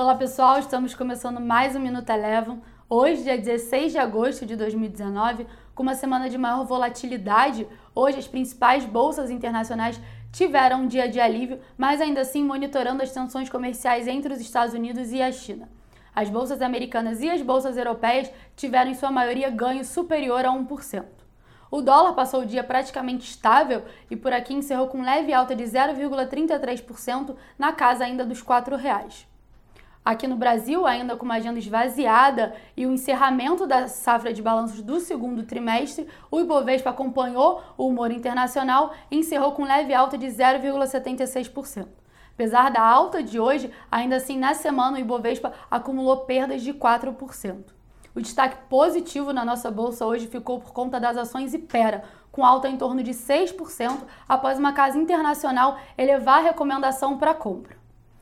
Olá pessoal, estamos começando mais um Minuto Eleven. Hoje, dia 16 de agosto de 2019, com uma semana de maior volatilidade, hoje as principais bolsas internacionais tiveram um dia de alívio, mas ainda assim monitorando as tensões comerciais entre os Estados Unidos e a China. As bolsas americanas e as bolsas europeias tiveram em sua maioria ganho superior a 1%. O dólar passou o dia praticamente estável e por aqui encerrou com leve alta de 0,33% na casa ainda dos R$ 4,00. Aqui no Brasil, ainda com uma agenda esvaziada e o encerramento da safra de balanços do segundo trimestre, o Ibovespa acompanhou o humor internacional e encerrou com leve alta de 0,76%. Apesar da alta de hoje, ainda assim na semana o Ibovespa acumulou perdas de 4%. O destaque positivo na nossa bolsa hoje ficou por conta das ações Ipera, com alta em torno de 6% após uma casa internacional elevar a recomendação para compra.